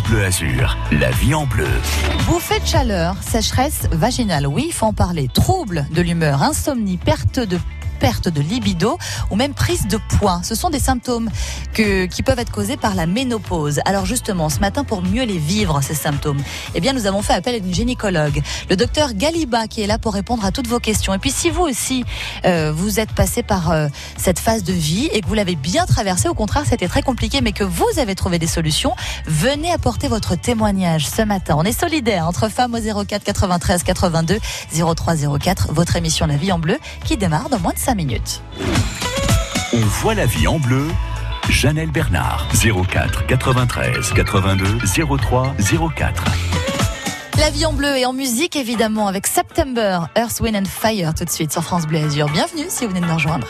Bleu Azur, la vie en bleu. Bouffée de chaleur, sécheresse vaginale, oui, il faut en parler. Troubles de l'humeur, insomnie, perte de perte de libido ou même prise de poids. Ce sont des symptômes que, qui peuvent être causés par la ménopause. Alors justement, ce matin, pour mieux les vivre, ces symptômes, eh bien, nous avons fait appel à une gynécologue, le docteur Galiba, qui est là pour répondre à toutes vos questions. Et puis, si vous aussi, euh, vous êtes passé par euh, cette phase de vie et que vous l'avez bien traversée, au contraire, c'était très compliqué, mais que vous avez trouvé des solutions, venez apporter votre témoignage ce matin. On est solidaires entre femmes au 04 93 82 03 04, votre émission La Vie en Bleu, qui démarre dans moins de 5 minutes. On voit la vie en bleu. Janelle Bernard, 04 93 82 03 04. La vie en bleu et en musique évidemment avec September, Earth, Wind and Fire tout de suite sur France Bleu Azur. Bienvenue si vous venez de nous rejoindre.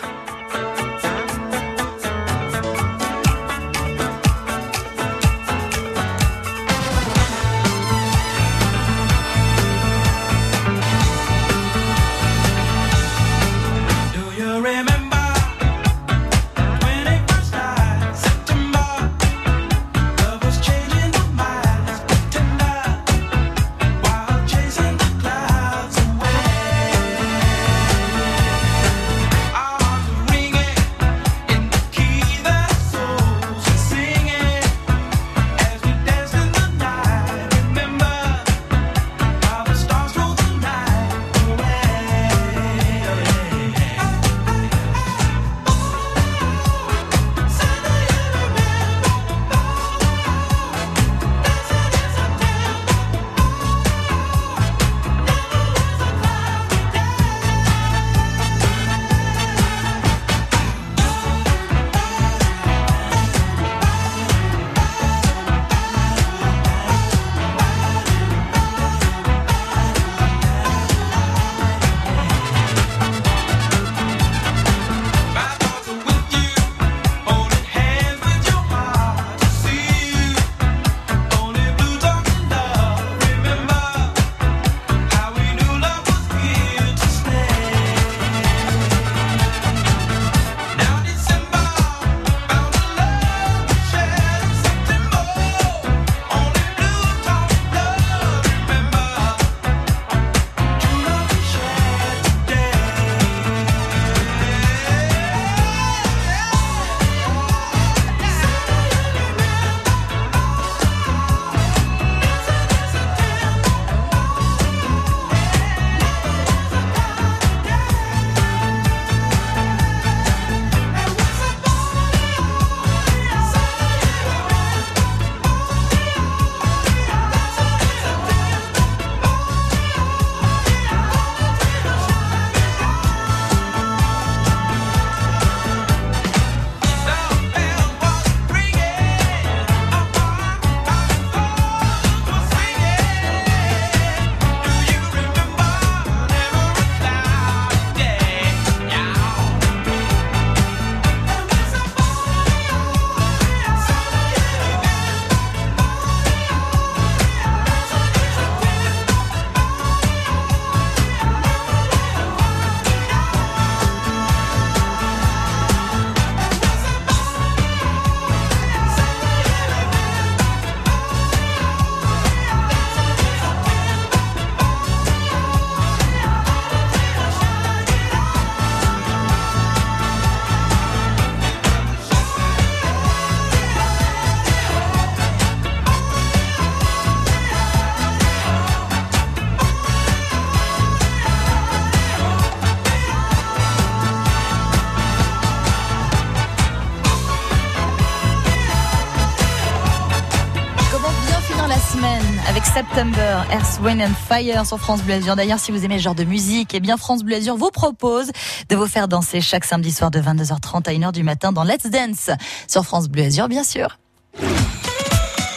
September, Earth, Wind and Fire sur France Bleu Azur. D'ailleurs, si vous aimez ce genre de musique, eh bien France Bleu Azur vous propose de vous faire danser chaque samedi soir de 22h30 à 1h du matin dans Let's Dance sur France Bleu Azur, bien sûr.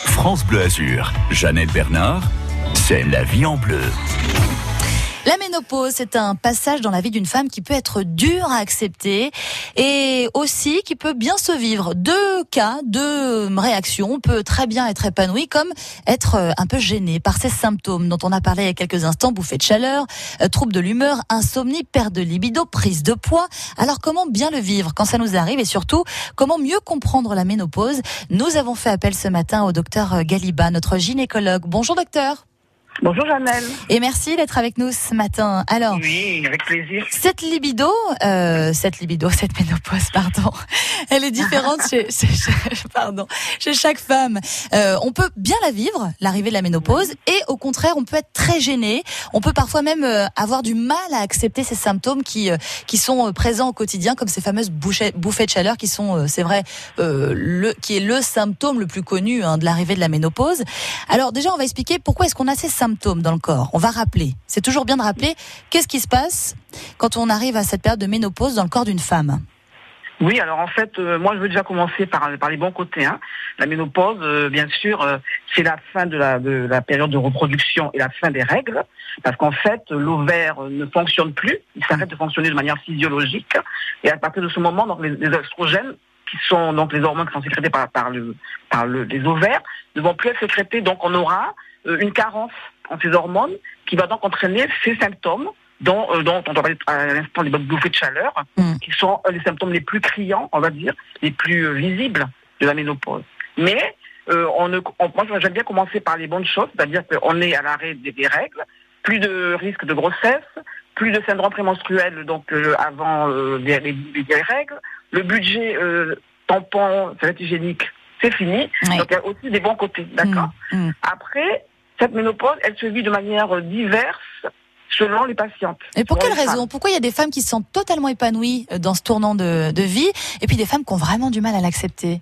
France Bleu Azur, Jeannette Bernard, c'est la vie en bleu. La ménopause, c'est un passage dans la vie d'une femme qui peut être dur à accepter et aussi qui peut bien se vivre. Deux cas, deux réactions. On peut très bien être épanoui comme être euh, un peu gêné par ces symptômes dont on a parlé il y a quelques instants, bouffée de chaleur, euh, troubles de l'humeur, insomnie, perte de libido, prise de poids. Alors comment bien le vivre quand ça nous arrive et surtout comment mieux comprendre la ménopause? Nous avons fait appel ce matin au docteur Galiba, notre gynécologue. Bonjour docteur. Bonjour Janelle. Et merci d'être avec nous ce matin. Alors, oui, avec plaisir. Cette libido, euh, cette libido, cette ménopause, pardon, elle est différente chez, chez, pardon, chez chaque femme. Euh, on peut bien la vivre, l'arrivée de la ménopause, et au contraire, on peut être très gêné. On peut parfois même euh, avoir du mal à accepter ces symptômes qui euh, qui sont présents au quotidien, comme ces fameuses bouffées, bouffées de chaleur, qui sont, c'est vrai, le qui est le symptôme le plus connu hein, de l'arrivée de la ménopause. Alors déjà, on va expliquer pourquoi est-ce qu'on a ces symptômes symptômes dans le corps. On va rappeler. C'est toujours bien de rappeler qu'est-ce qui se passe quand on arrive à cette période de ménopause dans le corps d'une femme. Oui, alors en fait, euh, moi je veux déjà commencer par, les bons côtés. Hein. La ménopause, euh, bien sûr, euh, c'est la fin de la, de la période de reproduction et la fin des règles, parce qu'en fait, l'ovaire ne fonctionne plus, il s'arrête de fonctionner de manière physiologique, et à partir de ce moment, donc les, les qui sont donc les hormones qui sont sécrétées par, par, le, par le, les ovaires, ne vont plus être sécrétées, donc on aura une carence en ces hormones qui va donc entraîner ces symptômes dont, euh, dont on parlait à l'instant des bouffées de chaleur, mm. qui sont les symptômes les plus criants, on va dire, les plus euh, visibles de la ménopause. Mais euh, on ne, moi j'aime bien commencer par les bonnes choses, c'est-à-dire qu'on est à l'arrêt des, règles, plus de risque de grossesse, plus de syndrome prémenstruel donc avant les, règles, le budget tampon, serviette hygiénique, c'est fini. Donc il y a aussi des bons côtés, d'accord. Mm. Mm. Après, cette ménopause, elle se vit de manière diverse selon les patientes. Et pour quelle raison Pourquoi il y a des femmes qui se sentent totalement épanouies euh, dans ce tournant de, vie et puis des femmes qui ont vraiment du mal à l'accepter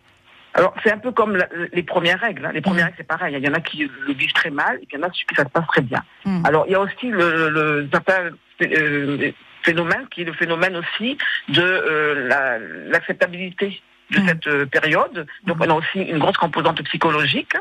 alors, c'est un peu comme les premières règles. Hein. Les premières mm. règles, c'est pareil. Il y en a qui le vivent très mal et il y en a qui ça se passe très bien. Mm. Alors, il y a aussi le, le euh, phénomène qui est le phénomène aussi de euh, l'acceptabilité de mm. cette période. Donc, on a aussi une grosse composante psychologique.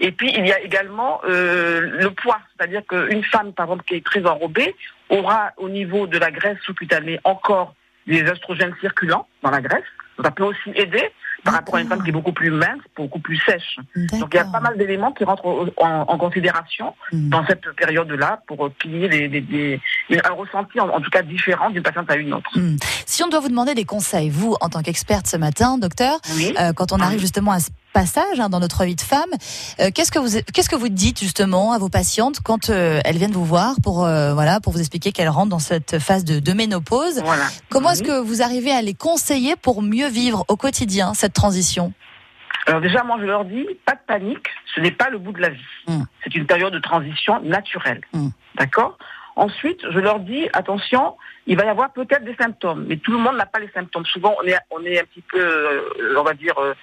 Et puis il y a également euh, le poids, c'est-à-dire qu'une femme, par exemple, qui est très enrobée, aura au niveau de la graisse sous-cutanée encore des oestrogènes circulants dans la graisse. Ça peut aussi aider par rapport à une femme qui est beaucoup plus mince, beaucoup plus sèche. Donc il y a pas mal d'éléments qui rentrent en, considération mm. dans cette période-là pour qu'il y ait des, un ressenti en, tout cas différent d'une patiente à une autre. Mm. Si on doit vous demander des conseils, vous en tant qu'experte ce matin, docteur, euh, quand on arrive justement à ce passage hein, dans notre vie de femme, euh, qu'est-ce que vous qu'est-ce que vous dites justement à vos patientes quand euh, elles viennent vous voir pour voilà pour vous expliquer qu'elles rentrent dans cette phase de, de ménopause? Comment est-ce que vous arrivez à les conseiller pour mieux vivre au quotidien cette transition alors déjà, moi, je leur dis, pas de panique, ce n'est pas le bout de la vie. Mm. C'est une période de transition naturelle. Mm. D'accord? Ensuite, je leur dis, attention, il va y avoir peut-être des symptômes, mais tout le monde n'a pas les symptômes. Souvent, on est, on est un petit peu, euh, on va dire, euh,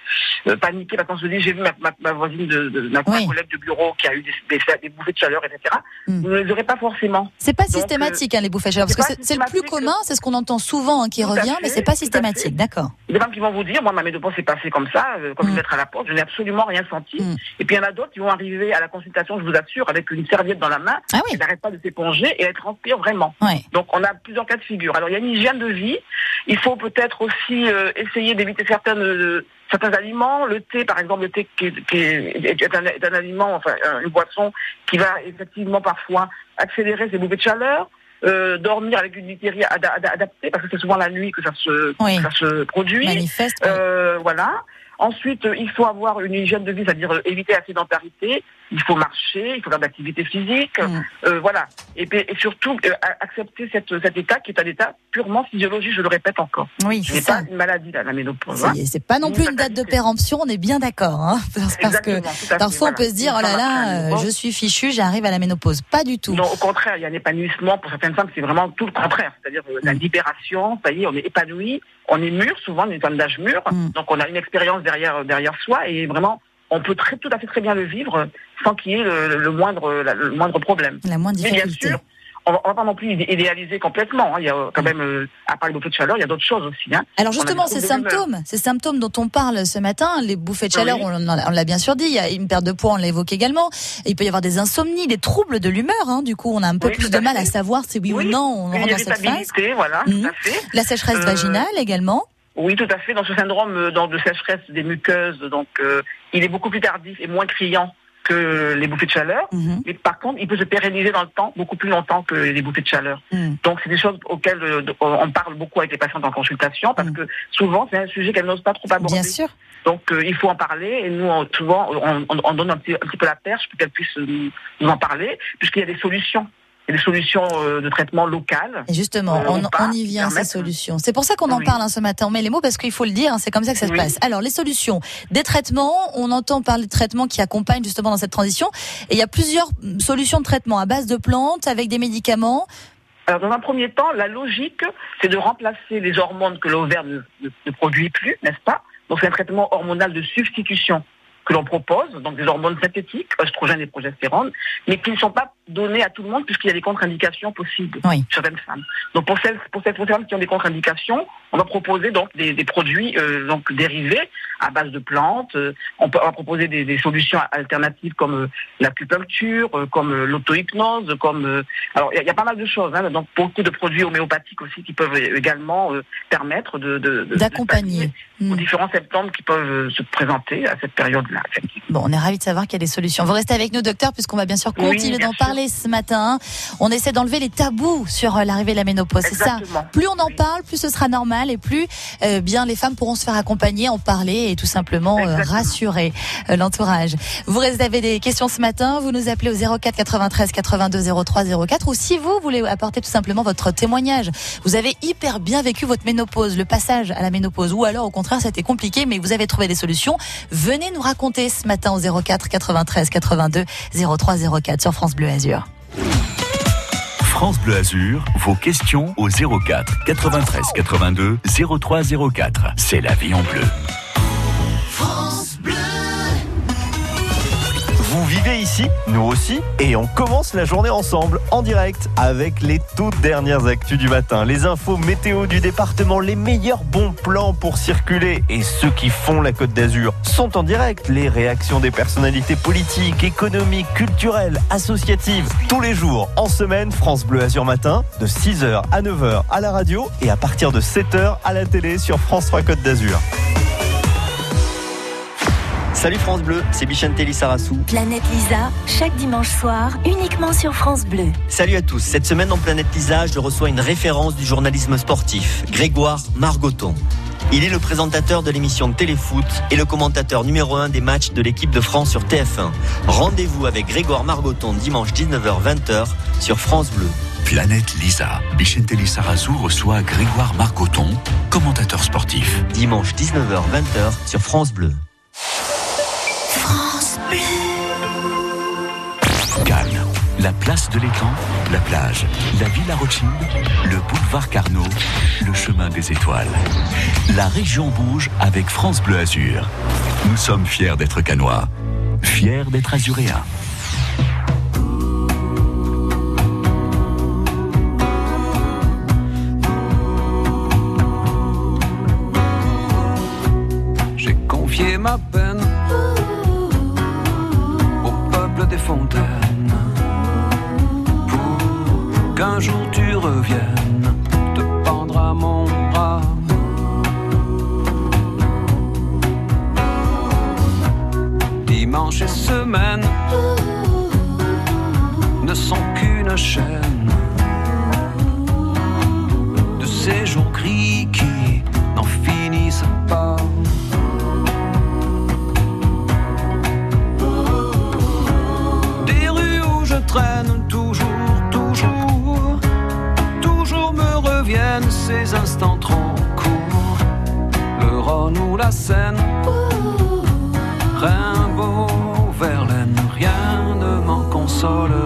euh, paniqué parce qu'on se dit, j'ai vu ma, voisine de, ma collègue de bureau qui a eu des, des, bouffées de chaleur, etc. Hmm. Vous ne les aurez pas forcément. C'est pas systématique, hein, les bouffées de chaleur, parce que c'est le plus commun, c'est ce qu'on entend souvent hein, qui revient, mais c'est pas systématique, d'accord. Des femmes qui vont vous dire, moi, ma ménopause s'est passée comme ça, comme mmh. être à la porte, je n'ai absolument rien senti. Hmm. Et puis il y en a d'autres qui vont arriver à la consultation, je vous assure, avec une serviette dans la main, ah oui. n'arrête pas de s'éponger et elle transpire vraiment. Donc on a plusieurs cas de figure. Alors il y a une hygiène de vie. Il faut peut-être aussi euh, essayer d'éviter certaines euh, certains aliments. Le thé, par exemple, le thé qui, est, un, aliment, enfin une boisson qui va effectivement parfois accélérer ses bouffées de chaleur. Euh, dormir avec une literie adaptée parce que c'est souvent la nuit que ça se, ça se produit. Manifeste. Voilà. Ensuite, il faut avoir une hygiène de vie, c'est-à-dire éviter la sédentarité. Il faut marcher, il faut faire de l'activité physique, mm. euh, voilà. Et, et surtout accepter cette, cet état qui est un état purement physiologique. Je le répète encore. Oui, c'est pas une maladie la ménopause. Hein. C'est pas non plus une date de péremption. On est bien d'accord, hein, parce, que parfois on peut se dire oh là là, je suis fichu, j'arrive à la ménopause. Pas du tout. Non, au contraire, il y a un épanouissement pour certaines femmes. C'est vraiment tout le contraire, c'est-à-dire la mm. libération. Ça y est, on est épanoui on est mûr, souvent, une femme d'âge mûr, mm. donc on a une expérience derrière, derrière soi et vraiment, on peut très, tout à fait très bien le vivre sans qu'il y ait le, moindre, le moindre problème. La moindre difficulté. Mais bien sûr, on va, va pas non plus idéaliser complètement. Hein. Il y a quand même, euh, à part les bouffées de chaleur, il y a d'autres choses aussi. Hein. Alors justement, ces symptômes, ces symptômes dont on parle ce matin, les bouffées de chaleur, on, l'a bien sûr dit, il y a une perte de poids, on l'évoque également. il peut y avoir des insomnies, des troubles de l'humeur. Hein. Du coup, on a un peu plus de mal à savoir si oui, ou non on rentre dans cette phase. Voilà, tout mhm. à fait. La sécheresse euh, vaginale également. Oui, tout à fait. Dans ce syndrome euh, de sécheresse des muqueuses, donc il est beaucoup plus tardif et moins criant que les bouffées de chaleur. Mhm. Mais par contre, il peut se pérenniser dans le temps beaucoup plus longtemps que les bouffées de chaleur. Mhm. Donc, c'est des choses auxquelles euh, on parle beaucoup avec les patientes en consultation parce mhm. que souvent, c'est un sujet qu'elles n'osent pas trop aborder. Bien sûr. Donc, euh, il faut en parler et nous, souvent, on, donne un petit, un petit, peu la perche pour qu'elles puissent nous en parler puisqu'il y a des solutions des solutions euh, de traitement locales. Et justement, euh, on, y vient, ces solutions. C'est pour ça qu'on en parle hein, ce matin. On met les mots parce qu'il faut le dire, hein, c'est comme ça que ça se passe. Alors, les solutions, des traitements, on entend parler de traitements qui accompagnent justement dans cette transition. Et il y a plusieurs solutions de traitement à base de plantes, avec des médicaments. Alors, dans un premier temps, la logique, c'est de remplacer les hormones que l'ovaire ne, ne produit plus, n'est-ce pas? Donc, c'est un traitement hormonal de substitution que l'on propose, donc des hormones synthétiques, oestrogènes et progestérone, mais qui ne sont pas données à tout le monde puisqu'il y a des contre-indications possibles sur certaines femmes. Donc pour celles, pour cette femmes qui ont des contre-indications, on va proposer donc des, produits euh, donc dérivés à base de plantes. Euh, on peut va proposer des, solutions alternatives comme euh, l'acupuncture, comme l'auto-hypnose, comme alors il y, a pas mal de choses. Hein, donc beaucoup de produits homéopathiques aussi qui peuvent également permettre de d'accompagner aux hmm. différents symptômes qui peuvent se présenter à cette période-là. Bon, on est ravis de savoir qu'il y a des solutions. Vous restez avec nous, docteur, puisqu'on va bien sûr continuer d'en parler ce matin. On essaie d'enlever les tabous sur l'arrivée de la ménopause. C'est ça. Plus on en parle, plus ce sera normal et plus euh, bien les femmes pourront se faire accompagner, en parler et tout simplement euh, rassurer euh, l'entourage. Vous avez des questions ce matin, vous nous appelez au 04 93 82 03 04 ou si vous voulez apporter tout simplement votre témoignage, vous avez hyper bien vécu votre ménopause, le passage à la ménopause ou alors au contraire c'était compliqué mais vous avez trouvé des solutions, venez nous raconter ce matin au 04 93 82 03 04 sur France Bleu Azur. France Bleu Azur, vos questions au 04 93 82 03 04. C'est la vie en bleu. Ici, nous aussi, et on commence la journée ensemble, en direct, avec les toutes dernières actus du matin, les infos météo du département, les meilleurs bons plans pour circuler, et ceux qui font la Côte d'Azur sont en direct, les réactions des personnalités politiques, économiques, culturelles, associatives, tous les jours, en semaine, France Bleu Azur Matin, de 6h à 9h à la radio, et à partir de 7h à la télé sur France 3 Côte d'Azur. Salut France Bleu, c'est Bichente Lissarassou. Planète Lisa, chaque dimanche soir, uniquement sur France Bleu. Salut à tous, cette semaine dans Planète Lisa, je reçois une référence du journalisme sportif, Grégoire Margoton. Il est le présentateur de l'émission de Téléfoot et le commentateur numéro 1 des matchs de l'équipe de France sur TF1. Rendez-vous avec Grégoire Margoton dimanche 19h-20h sur France Bleu. Planète Lisa. Bichente Lissarassou reçoit Grégoire Margoton, commentateur sportif. Dimanche 19h-20h sur France Bleu. Cannes, la place de l'étang, la plage, la Villa Rothschild, le boulevard Carnot, le chemin des étoiles. La région bouge avec France Bleu Azur. Nous sommes fiers d'être canois, fiers d'être azuréens. J'ai confié pour qu'un jour tu reviennes te pendre à mon bras. Dimanche et semaine ne sont qu'une chaîne de ces jours gris qui La Seine, Rimbaud, Verlaine, rien ne m'en consolera.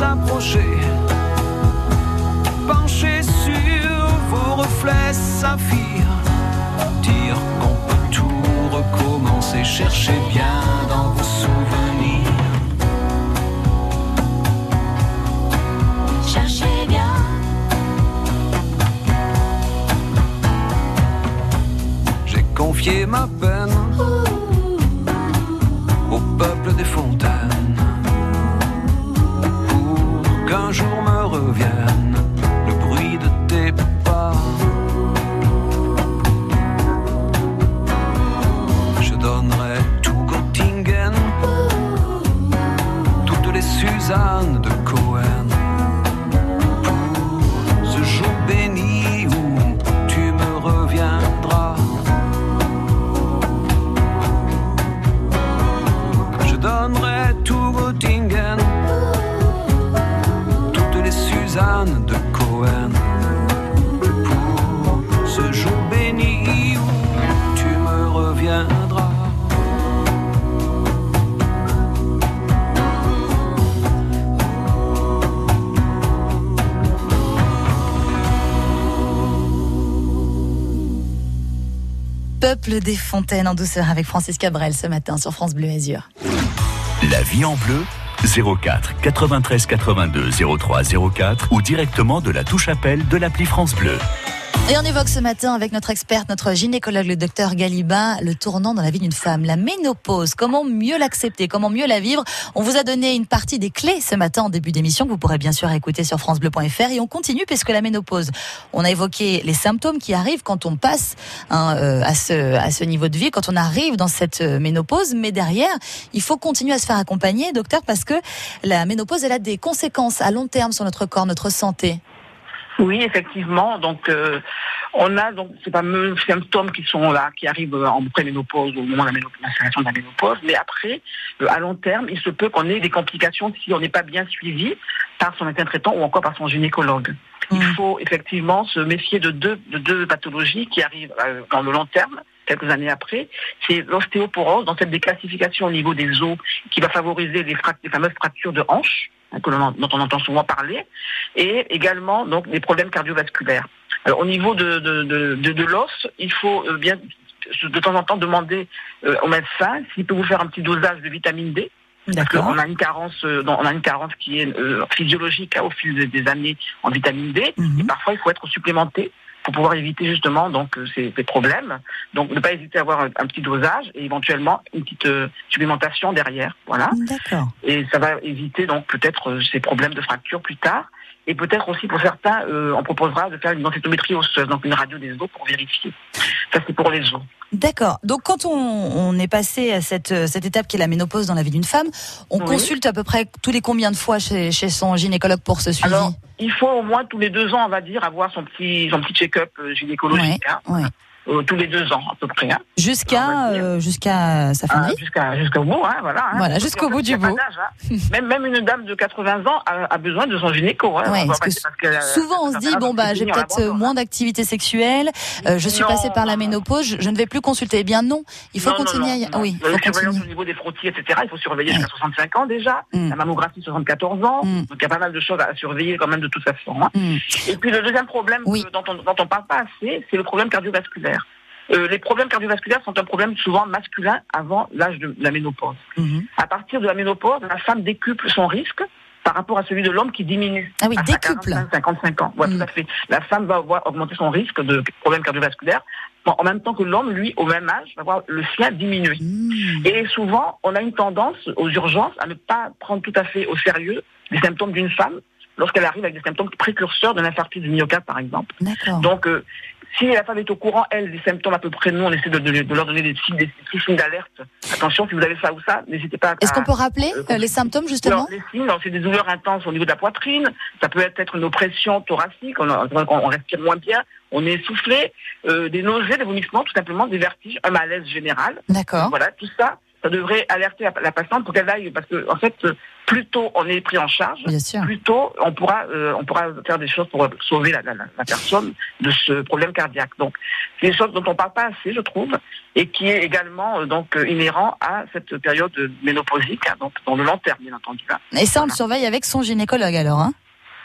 S'approcher. Pencher sur vos reflets saphirs Dire qu'on peut tout recommencer. Cherchez bien dans vos souvenirs Peuple des fontaines en douceur avec Francis Cabrel ce matin sur France Bleu Azur. La vie en bleu 04 93 82 03 04 ou directement de la touche appel de l'appli France Bleu. Et on évoque ce matin avec notre experte, notre gynécologue, le docteur Galiba, le tournant dans la vie d'une femme, la ménopause. Comment mieux l'accepter, comment mieux la vivre? On vous a donné une partie des clés ce matin en début d'émission que vous pourrez bien sûr écouter sur francebleu.fr et on continue puisque la ménopause, on a évoqué les symptômes qui arrivent quand on passe hein, euh, à, ce, à ce niveau de vie, quand on arrive dans cette euh, ménopause, mais derrière, il faut continuer à se faire accompagner, docteur, parce que la ménopause, elle a des conséquences à long terme sur notre corps, notre santé. Oui, effectivement. Donc, euh, on a donc ces fameux symptômes qui sont là, qui arrivent en préménopause, au moment de la ménopause, l'installation de la ménopause. Mais après, euh, à long terme, il se peut qu'on ait des complications si on n'est pas bien suivi par son médecin traitant ou encore par son gynécologue. Il Mm. faut effectivement se méfier de deux, de deux pathologies qui arrivent euh, dans le long terme, quelques années après. C'est l'ostéoporose, dans cette déclassification au niveau des os, qui va favoriser les, les fameuses fractures de hanches, que dont on entend souvent parler, et également donc des problèmes cardiovasculaires. Alors, au niveau de, de, de, de, de l'os, il faut euh, bien de temps en temps demander euh, au médecin s'il peut vous faire un petit dosage de vitamine D. Parce qu'on a une carence, euh, on a une carence qui est physiologique hein, au fil des- des années en vitamine D. Mhm. Et parfois, il faut être supplémenté pour pouvoir éviter justement donc euh, ces, ces problèmes. Donc, ne pas hésiter à avoir un, un petit dosage et éventuellement une petite euh, supplémentation derrière. Voilà. D'accord. Et ça va éviter donc peut-être euh, ces problèmes de fracture plus tard. Et peut-être aussi pour certains, euh, on proposera de faire une densitométrie osseuse, donc une radio des os pour vérifier. Ça, c'est pour les os. D'accord. Donc quand on, on est passé à cette, euh, cette étape qui est la ménopause dans la vie d'une femme, on Oui. consulte à peu près tous les combien de fois chez, chez son gynécologue pour ce suivi Alors, il faut au moins tous les deux ans, on va dire, avoir son petit, son petit check-up euh, gynécologique. hein. Ouais. Euh, tous les deux ans, à peu près. Hein. Jusqu'à euh, jusqu'à sa fin de Ah, jusqu'à jusqu'au bout, hein, voilà. hein. Voilà, jusqu'au bout du bout. même, même une dame de 80 ans a, a besoin de son gynéco. Ouais, parce que Souvent on se dit bon bah j'ai peut-être moins d'activité sexuelle, euh, je suis Non, passée par la ménopause, je, je ne vais plus consulter. Eh bien non, il faut Non, continuer. non, à... Oui, il faut continuer. au niveau des frottis, etc. Il faut surveiller jusqu'à 65 ans déjà. Mm. La mammographie 74 ans. Mm. Donc il y a pas mal de choses à surveiller quand même de toute façon. Et puis le deuxième problème dont on dont on parle pas assez, c'est le problème cardiovasculaire. Euh, les problèmes cardiovasculaires sont un problème souvent masculin avant l'âge de la ménopause. Mhm. À partir de la ménopause, la femme décuple son risque par rapport à celui de l'homme qui diminue. Ah oui, à décuple. 45, 55 ans. Ouais, Mm. tout à fait. La femme va avoir augmenter son risque de problèmes cardiovasculaires en même temps que l'homme, lui, au même âge, va voir le sien diminuer. Mhm. Et souvent, on a une tendance aux urgences à ne pas prendre tout à fait au sérieux les symptômes d'une femme lorsqu'elle arrive avec des symptômes précurseurs d'un infarctus du myocarde, par exemple. Donc, euh, si la femme est au courant, elle, des symptômes à peu près, nous, on essaie de, de- de leur donner des signes, des signes d'alerte. Attention, si vous avez ça ou ça, n'hésitez pas à... Est-ce qu'on peut rappeler euh, euh, les symptômes justement les signes, c'est des douleurs intenses au niveau de la poitrine. Ça peut être une oppression thoracique. On respire moins bien. On est essoufflé. euh, des nausées, des vomissements, tout simplement, des vertiges, un malaise général. D'accord. Voilà, tout ça, ça devrait alerter la, la patiente pour qu'elle aille, parce que en fait, plus tôt on est pris en charge, plus tôt on pourra, euh, on pourra faire des choses pour sauver la, la, personne de ce problème cardiaque. Donc, c'est des choses dont on parle pas assez, je trouve, et qui est également euh, donc inhérent à cette période ménopausique, hein, donc dans le long terme, bien entendu. hein. Et ça, on le surveille avec son gynécologue alors. Hein?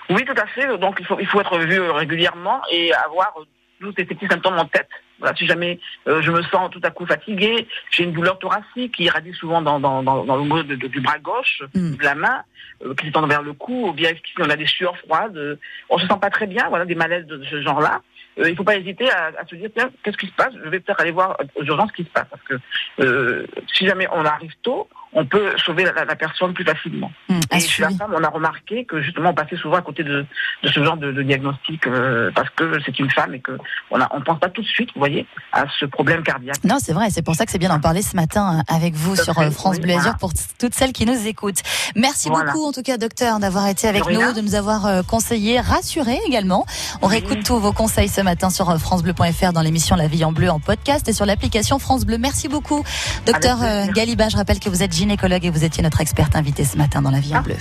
Oui, tout à fait. Donc, il faut, il faut être vu euh, régulièrement et avoir tous ces petits symptômes en tête. Voilà, si jamais euh, je me sens tout à coup fatigué, j'ai une douleur thoracique qui irradie souvent dans, dans, dans, dans le niveau de- de- du bras gauche, Mm. de la main, euh, qui s'étend vers le cou, ou bien si on a des sueurs froides, euh, on se sent pas très bien, voilà, des malaises de ce genre-là. Euh, il faut pas hésiter à, à se dire, tiens, qu'est-ce qui se passe? Je vais peut-être aller voir aux urgences ce qui se passe. Parce que si jamais on arrive tôt, on peut sauver la, personne plus facilement. À Et chez la femme, on a remarqué que justement on passait souvent à côté de, de ce genre de, de diagnostic parce que c'est une femme et que on a, on pense pas tout de suite, voyez, à ce problème cardiaque. Non, c'est vrai, c'est pour ça que c'est bien d'en parler ce matin euh, avec vous sur fait, euh, France oui, Bleu Azur voilà. pour toutes celles qui nous écoutent. Merci Voilà. beaucoup en tout cas docteur d'avoir été avec nous, de nous avoir euh, conseillé, rassuré également. On Oui. réécoute tous vos conseils ce matin sur euh, francebleu.fr dans l'émission La vie en bleu en podcast et sur l'application France Bleu. Merci beaucoup docteur Galiba, je rappelle que vous êtes gynécologue et vous étiez notre experte invitée ce matin dans La vie en bleu.